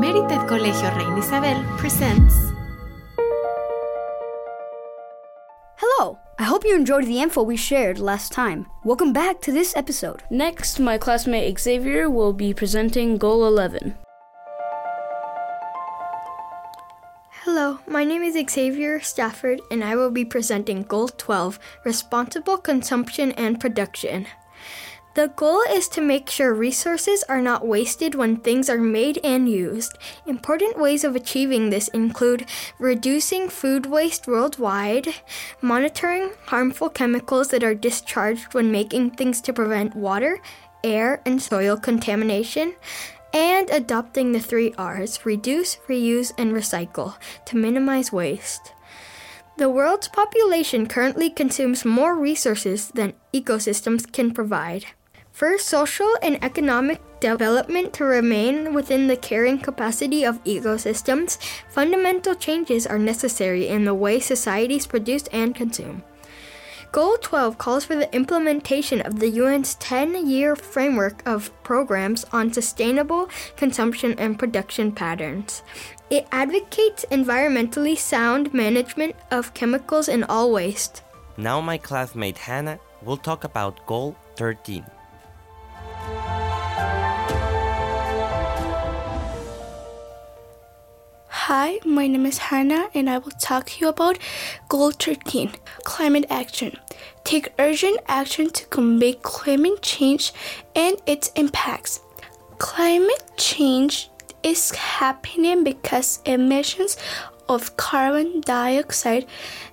Merited Colegio Reina Isabel presents. Hello! I hope you enjoyed the info we shared last time. Welcome back to this episode. Next, my classmate Xavier will be presenting Goal 11. Hello, my name is Xavier Stafford, and I will be presenting Goal 12 Responsible Consumption and Production. The goal is to make sure resources are not wasted when things are made and used. Important ways of achieving this include reducing food waste worldwide, monitoring harmful chemicals that are discharged when making things to prevent water, air, and soil contamination, and adopting the three R's reduce, reuse, and recycle to minimize waste. The world's population currently consumes more resources than ecosystems can provide. For social and economic development to remain within the carrying capacity of ecosystems, fundamental changes are necessary in the way societies produce and consume. Goal 12 calls for the implementation of the UN's 10 year framework of programs on sustainable consumption and production patterns. It advocates environmentally sound management of chemicals and all waste. Now, my classmate Hannah will talk about Goal 13. Hi, my name is Hannah, and I will talk to you about Goal 13 Climate Action. Take urgent action to combat climate change and its impacts. Climate change is happening because emissions of carbon dioxide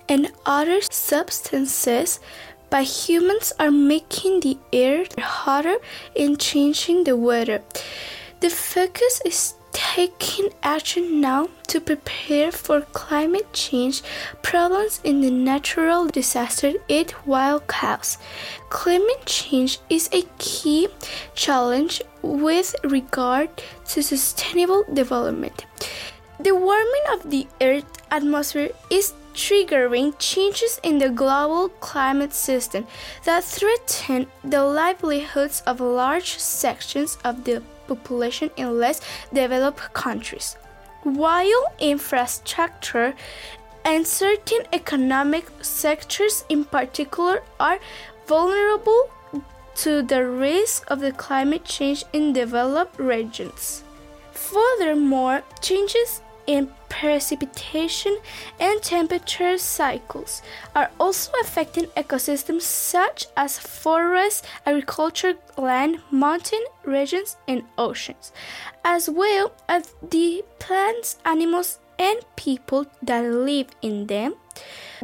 and other substances by humans are making the air hotter and changing the weather. The focus is taking action now to prepare for climate change problems in the natural disaster it will cause. Climate change is a key challenge with regard to sustainable development. The warming of the Earth's atmosphere is triggering changes in the global climate system that threaten the livelihoods of large sections of the population in less developed countries. While infrastructure and certain economic sectors in particular are vulnerable to the risk of the climate change in developed regions. Furthermore, changes in precipitation and temperature cycles are also affecting ecosystems such as forests, agriculture, land, mountain regions, and oceans, as well as the plants, animals, and people that live in them.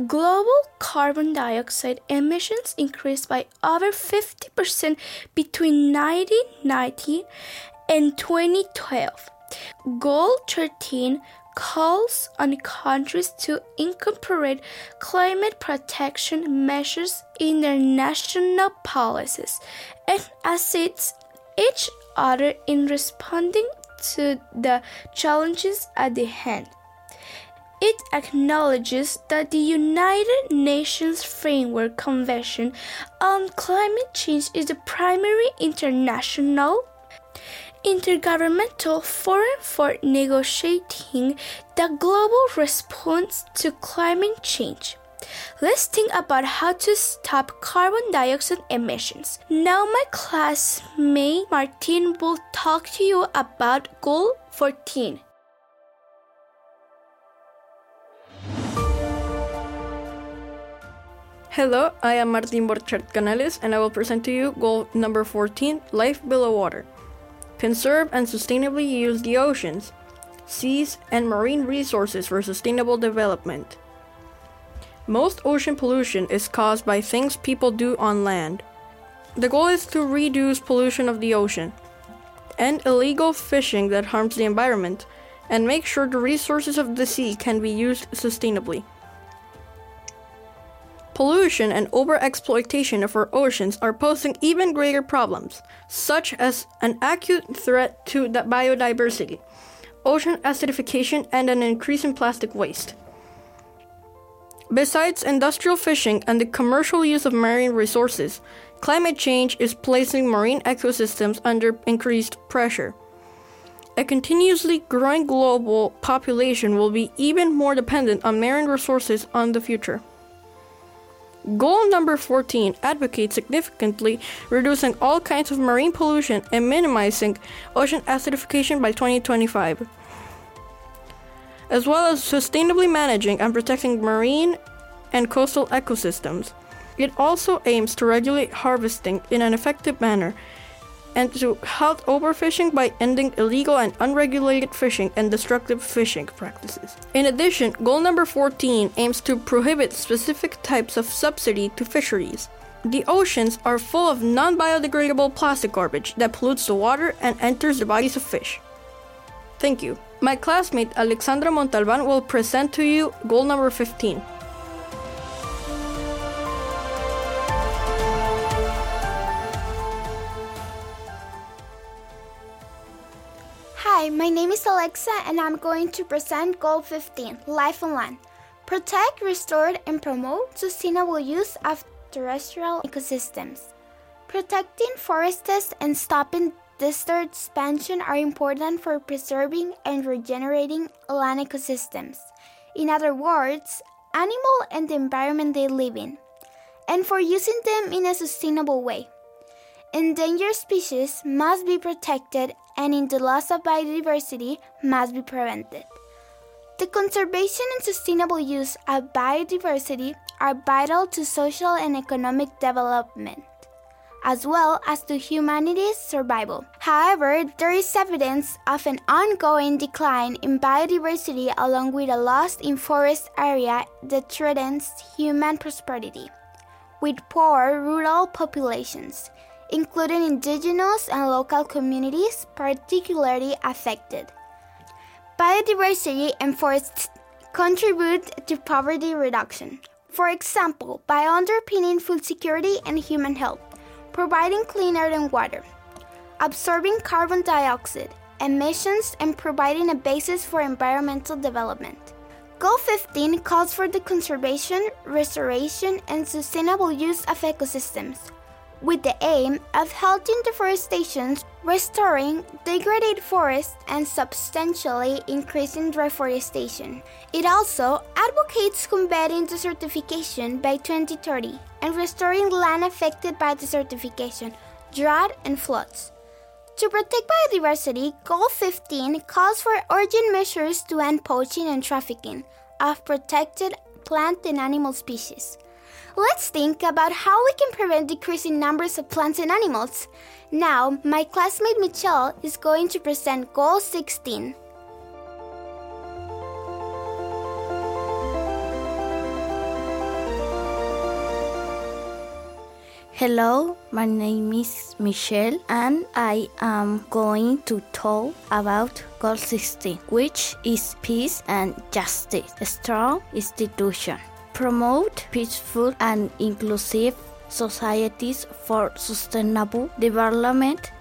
Global carbon dioxide emissions increased by over 50% between 1990 and 2012. Goal 13 calls on countries to incorporate climate protection measures in their national policies and assist each other in responding to the challenges at the hand. It acknowledges that the United Nations Framework Convention on Climate Change is the primary international intergovernmental forum for negotiating the global response to climate change. Let's think about how to stop carbon dioxide emissions. Now, my classmate Martin will talk to you about Goal 14. Hello, I am Martin Borchardt Canales and I will present to you goal number 14 Life Below Water. Conserve and sustainably use the oceans, seas, and marine resources for sustainable development. Most ocean pollution is caused by things people do on land. The goal is to reduce pollution of the ocean, end illegal fishing that harms the environment, and make sure the resources of the sea can be used sustainably. Pollution and overexploitation of our oceans are posing even greater problems, such as an acute threat to biodiversity, ocean acidification, and an increase in plastic waste. Besides industrial fishing and the commercial use of marine resources, climate change is placing marine ecosystems under increased pressure. A continuously growing global population will be even more dependent on marine resources on the future. Goal number 14 advocates significantly reducing all kinds of marine pollution and minimizing ocean acidification by 2025, as well as sustainably managing and protecting marine and coastal ecosystems. It also aims to regulate harvesting in an effective manner and to halt overfishing by ending illegal and unregulated fishing and destructive fishing practices. In addition, goal number 14 aims to prohibit specific types of subsidy to fisheries. The oceans are full of non biodegradable plastic garbage that pollutes the water and enters the bodies of fish. Thank you. My classmate Alexandra Montalban will present to you goal number 15. Hi, my name is Alexa and I'm going to present Goal 15 Life on Land. Protect, restore, and promote sustainable use of terrestrial ecosystems. Protecting forests and stopping desert expansion are important for preserving and regenerating land ecosystems. In other words, animal and the environment they live in, and for using them in a sustainable way. Endangered species must be protected and in the loss of biodiversity must be prevented. The conservation and sustainable use of biodiversity are vital to social and economic development, as well as to humanity's survival. However, there is evidence of an ongoing decline in biodiversity along with a loss in forest area that threatens human prosperity, with poor rural populations including indigenous and local communities particularly affected. Biodiversity and forests contribute to poverty reduction. For example, by underpinning food security and human health, providing clean air and water, absorbing carbon dioxide emissions, and providing a basis for environmental development. Goal 15 calls for the conservation, restoration, and sustainable use of ecosystems, with the aim of halting deforestation, restoring degraded forests, and substantially increasing reforestation. It also advocates combating desertification by 2030 and restoring land affected by desertification, drought, and floods. To protect biodiversity, Goal 15 calls for urgent measures to end poaching and trafficking of protected plant and animal species. Let's think about how we can prevent decreasing numbers of plants and animals. Now, my classmate Michelle is going to present Goal 16. Hello, my name is Michelle and I am going to talk about Goal 16, which is peace and justice, a strong institution promote peaceful and inclusive societies for sustainable development.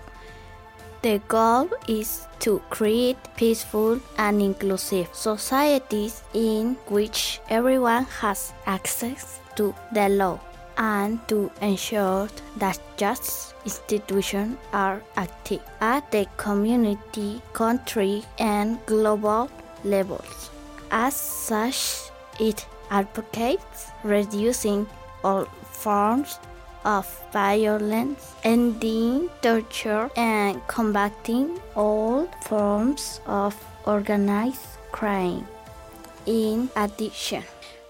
The goal is to create peaceful and inclusive societies in which everyone has access to the law and to ensure that just institutions are active at the community, country, and global levels. As such, it advocates reducing all forms of violence, ending torture, and combating all forms of organized crime. In addition,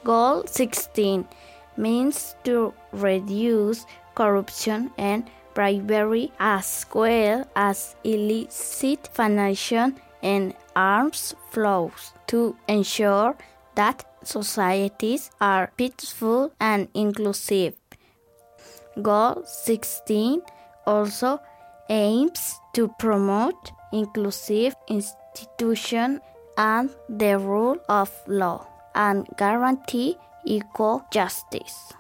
Goal 16 means to reduce corruption and bribery as well as illicit financial and arms flows to ensure that societies are peaceful and inclusive. Goal 16 also aims to promote inclusive institutions and the rule of law and guarantee equal justice.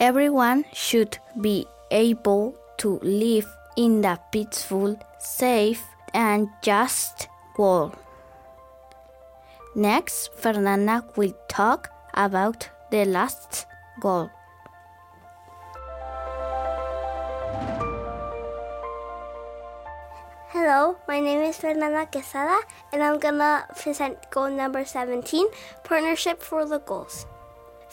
Everyone should be able to live in a peaceful, safe, and just world. Next, Fernanda will talk about the last goal. Hello, My name is Fernanda Quesada, and I'm gonna present goal number 17 Partnership for the Goals.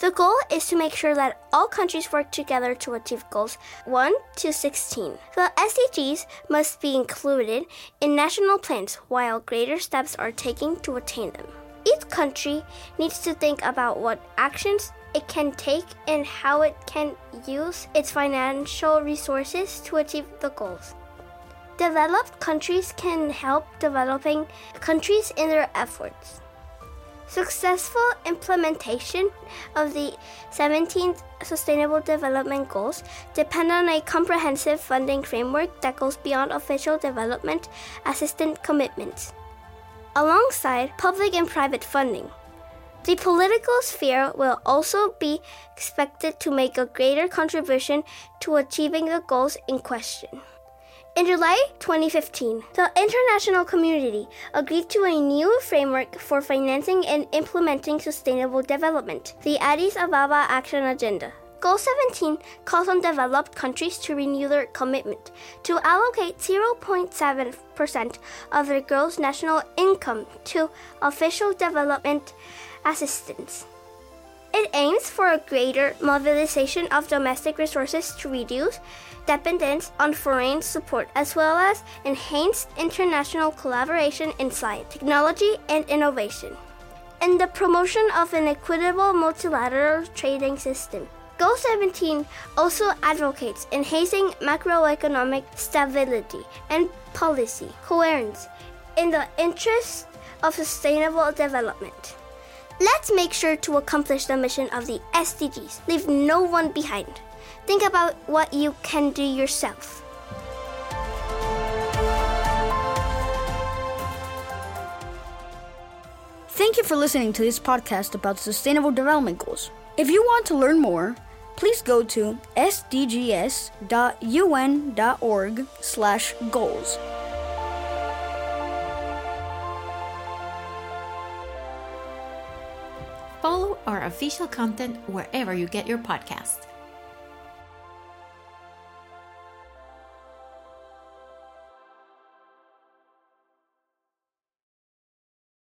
The goal is to make sure that all countries work together to achieve goals 1 to 16. The SDGs must be included in national plans while greater steps are taken to attain them. Each country needs to think about what actions it can take and how it can use its financial resources to achieve the goals. Developed countries can help developing countries in their efforts. Successful implementation of the 17th Sustainable Development Goals depend on a comprehensive funding framework that goes beyond official development assistance commitments, alongside public and private funding. The political sphere will also be expected to make a greater contribution to achieving the goals in question. In July 2015, the international community agreed to a new framework for financing and implementing sustainable development, the Addis Ababa Action Agenda. Goal 17 calls on developed countries to renew their commitment to allocate 0.7% of their gross national income to official development assistance. It aims for a greater mobilization of domestic resources to reduce dependence on foreign support, as well as enhanced international collaboration in science, technology, and innovation, and the promotion of an equitable multilateral trading system. Goal 17 also advocates enhancing macroeconomic stability and policy coherence in the interest of sustainable development. Let's make sure to accomplish the mission of the SDGs. Leave no one behind. Think about what you can do yourself. Thank you for listening to this podcast about Sustainable Development Goals. If you want to learn more, please go to sdgs.un.org/goals. Follow our official content wherever you get your podcast.